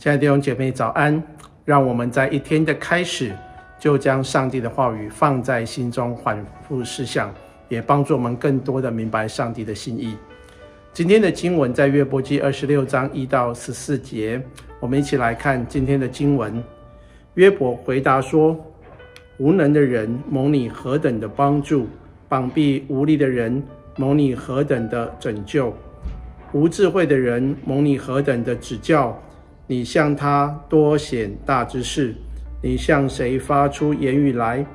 亲爱的弟兄姐妹，早安！让我们在一天的开始，就将上帝的话语放在心中，反复思想，也帮助我们更多的明白上帝的心意。今天的经文在约伯记二十六章一到十四节，我们一起来看今天的经文。约伯回答说：“无能的人蒙你何等的帮助，膀臂无力的人蒙你何等的拯救，无智慧的人蒙你何等的指教。”你向他多显大之事，你向谁发出言语来？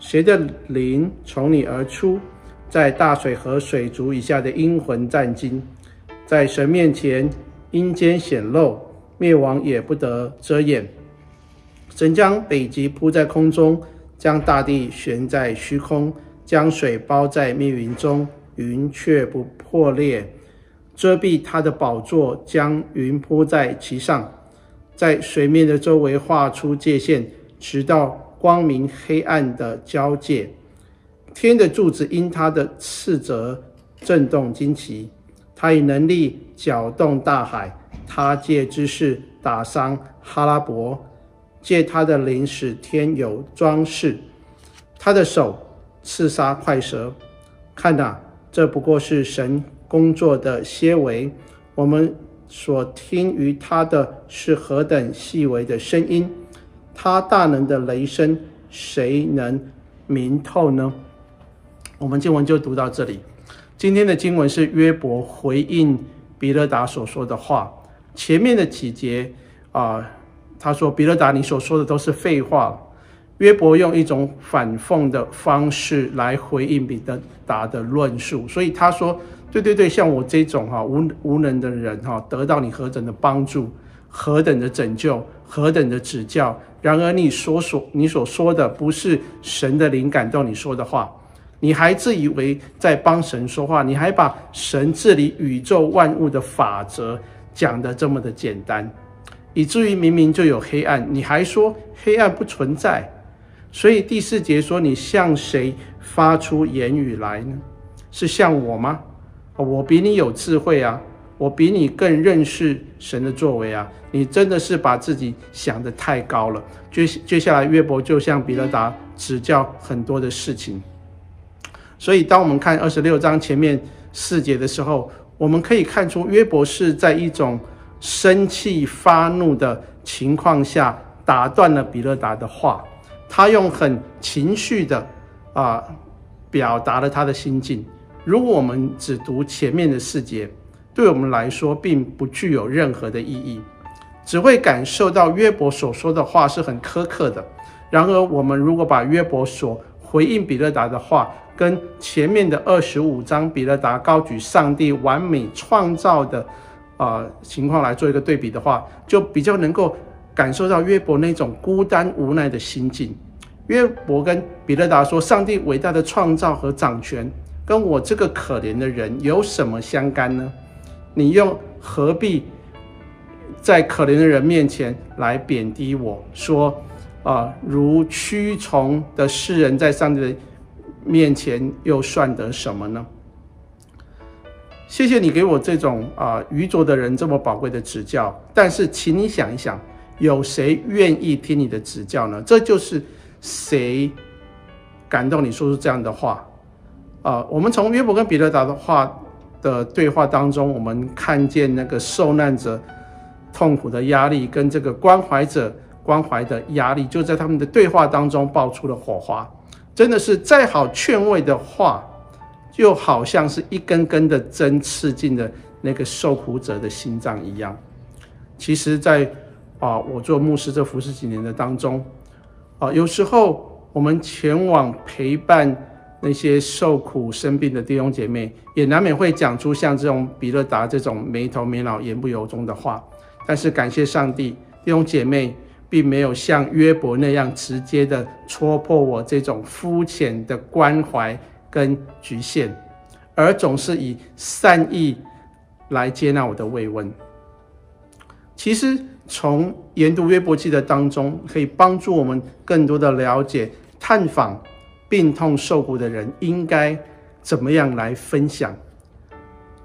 谁的灵从你而出？在大水和水族以下的阴魂战惊，在神面前阴间显露，灭亡也不得遮掩。神将北极铺在空中，将大地悬在虚空，将水包在密云中，云却不破裂，遮蔽他的宝座，将云铺在其上。在水面的周围画出界限，直到光明黑暗的交界。天的柱子因他的斥责震动惊奇，他以能力搅动大海，他借知识打伤哈拉伯，借他的灵使天有装饰，他的手刺杀快蛇。看哪，这不过是神工作的些微，我们。所听于他的是何等细微的声音，他大能的雷声，谁能明透呢？我们经文就读到这里。今天的经文是约伯回应比勒达所说的话。前面的几节啊、他说：“比勒达，你所说的都是废话。”约伯用一种反讽的方式来回应比勒达的论述，所以他说。对对对，像我这种哈无无能的人哈，得到你何等的帮助，何等的拯救，何等的指教。然而你所所你所说的不是神的灵感动你说的话，你还自以为在帮神说话，你还把神治理宇宙万物的法则讲得这么的简单，以至于明明就有黑暗，你还说黑暗不存在。所以第四节说，你向谁发出言语来呢？是向我吗？我比你有智慧啊，我比你更认识神的作为啊！你真的是把自己想得太高了。接接下来，约伯就向比勒达指教很多的事情。所以，当我们看二十六章前面四节的时候，我们可以看出约伯是在一种生气发怒的情况下打断了比勒达的话，他用很情绪的啊表达了他的心境。如果我们只读前面的四节，对我们来说并不具有任何的意义，只会感受到约伯所说的话是很苛刻的。然而，我们如果把约伯所回应比勒达的话，跟前面的二十五章比勒达高举上帝完美创造的啊、情况来做一个对比的话，就比较能够感受到约伯那种孤单无奈的心境。约伯跟比勒达说：“上帝伟大的创造和掌权。”跟我这个可怜的人有什么相干呢？你又何必在可怜的人面前来贬低我说啊、如蛆虫的世人在上帝的面前又算得什么呢？谢谢你给我这种啊、愚拙的人这么宝贵的指教，但是请你想一想，有谁愿意听你的指教呢？这就是谁感动你说出这样的话？啊，我们从约伯跟彼得达的话的对话当中，我们看见那个受难者痛苦的压力，跟这个关怀者关怀的压力，就在他们的对话当中爆出了火花。真的是再好劝慰的话，就好像是一根根的针刺进了那个受苦者的心脏一样。其实在，在啊，我做牧师这服侍几年的当中，啊，有时候我们前往陪伴。那些受苦生病的弟兄姐妹，也难免会讲出像这种比勒达这种没头没脑、言不由衷的话。但是感谢上帝，弟兄姐妹并没有像约伯那样直接的戳破我这种肤浅的关怀跟局限，而总是以善意来接纳我的慰问。其实从研读约伯记的当中，可以帮助我们更多的了解、探访。病痛受苦的人应该怎么样来分享？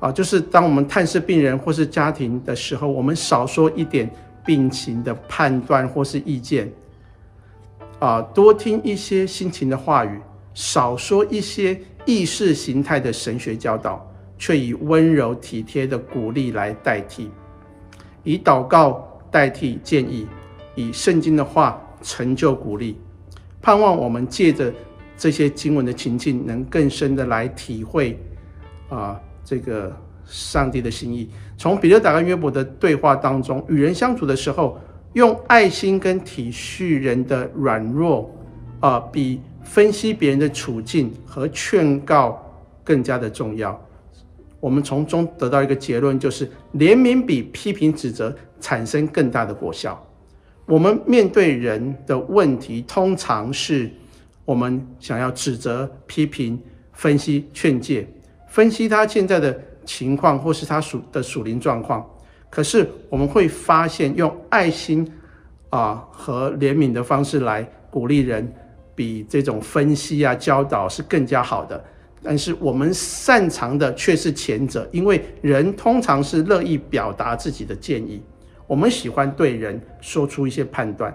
啊，就是当我们探视病人或是家庭的时候，我们少说一点病情的判断或是意见，啊，多听一些心情的话语，少说一些意识形态的神学教导，却以温柔体贴的鼓励来代替，以祷告代替建议，以圣经的话成就鼓励，盼望我们借着这些经文的情境，能更深的来体会啊，这个。上帝的心意，从彼勒达跟约伯的对话当中，与人相处的时候，用爱心跟体恤人的软弱，啊、比分析别人的处境和劝告更加的重要。我们从中得到一个结论，就是怜悯比批评指责产生更大的果效。我们面对人的问题，通常是我们想要指责、批评、分析、劝诫，分析他现在的。情况或是他属的属灵状况，可是我们会发现，用爱心啊和怜悯的方式来鼓励人，比这种分析啊教导是更加好的。但是我们擅长的却是前者，因为人通常是乐意表达自己的建议，我们喜欢对人说出一些判断。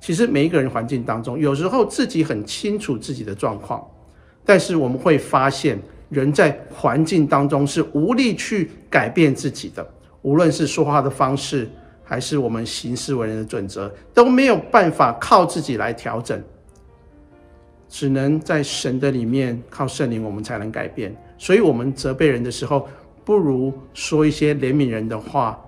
其实每一个人环境当中，有时候自己很清楚自己的状况，但是我们会发现。人在环境当中是无力去改变自己的，无论是说话的方式，还是我们行事为人的准则，都没有办法靠自己来调整，只能在神的里面靠圣灵，我们才能改变。所以，我们责备人的时候，不如说一些怜悯人的话。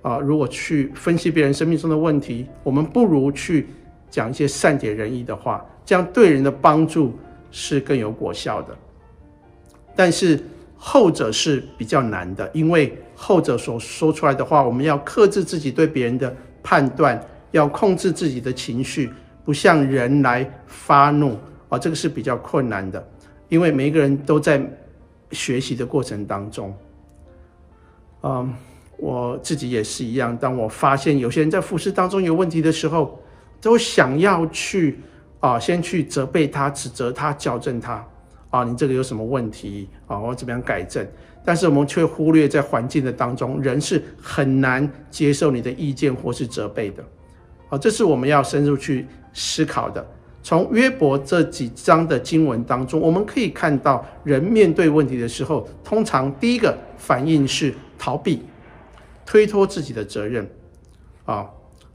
啊，如果去分析别人生命中的问题，我们不如去讲一些善解人意的话，这样对人的帮助是更有果效的。但是后者是比较难的，因为后者所说出来的话，我们要克制自己对别人的判断，要控制自己的情绪，不向人来发怒啊，这个是比较困难的，因为每一个人都在学习的过程当中。嗯，我自己也是一样，当我发现有些人在服事当中有问题的时候，都想要去啊，先去责备他、指责他、矫正他。啊，你这个有什么问题啊？我怎么样改正？但是我们却忽略在环境的当中，人是很难接受你的意见或是责备的。啊，这是我们要深入去思考的。从约伯这几章的经文当中，我们可以看到，人面对问题的时候，通常第一个反应是逃避、推脱自己的责任。啊，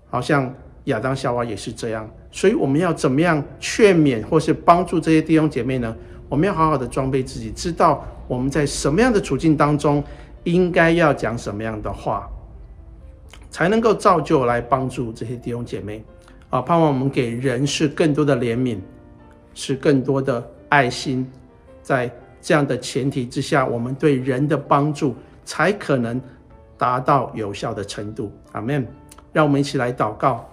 好像亚当夏娃也是这样。所以我们要怎么样劝勉或是帮助这些弟兄姐妹呢？我们要好好的装备自己，知道我们在什么样的处境当中，应该要讲什么样的话，才能够造就来帮助这些弟兄姐妹啊！盼望我们给人是更多的怜悯，是更多的爱心，在这样的前提之下，我们对人的帮助才可能达到有效的程度。阿门！让我们一起来祷告，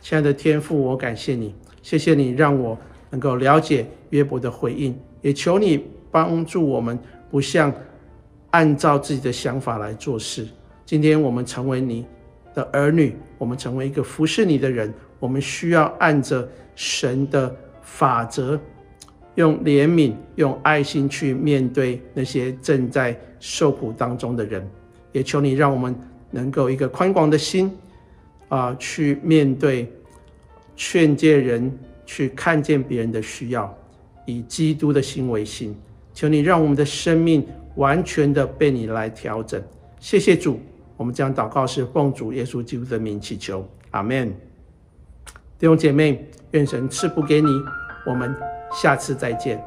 亲爱的天父，我感谢你，谢谢你让我能够了解约伯的回应。也求你帮助我们，不像按照自己的想法来做事。今天我们成为你的儿女，我们成为一个服侍你的人，我们需要按着神的法则，用怜悯、用爱心去面对那些正在受苦当中的人。也求你让我们能够一个宽广的心啊，去面对劝诫人，去看见别人的需要。以基督的心为心，求你让我们的生命完全的被你来调整。谢谢主，我们将祷告是奉主耶稣基督的名祈求，阿门。弟兄姐妹，愿神赐福给你，我们下次再见。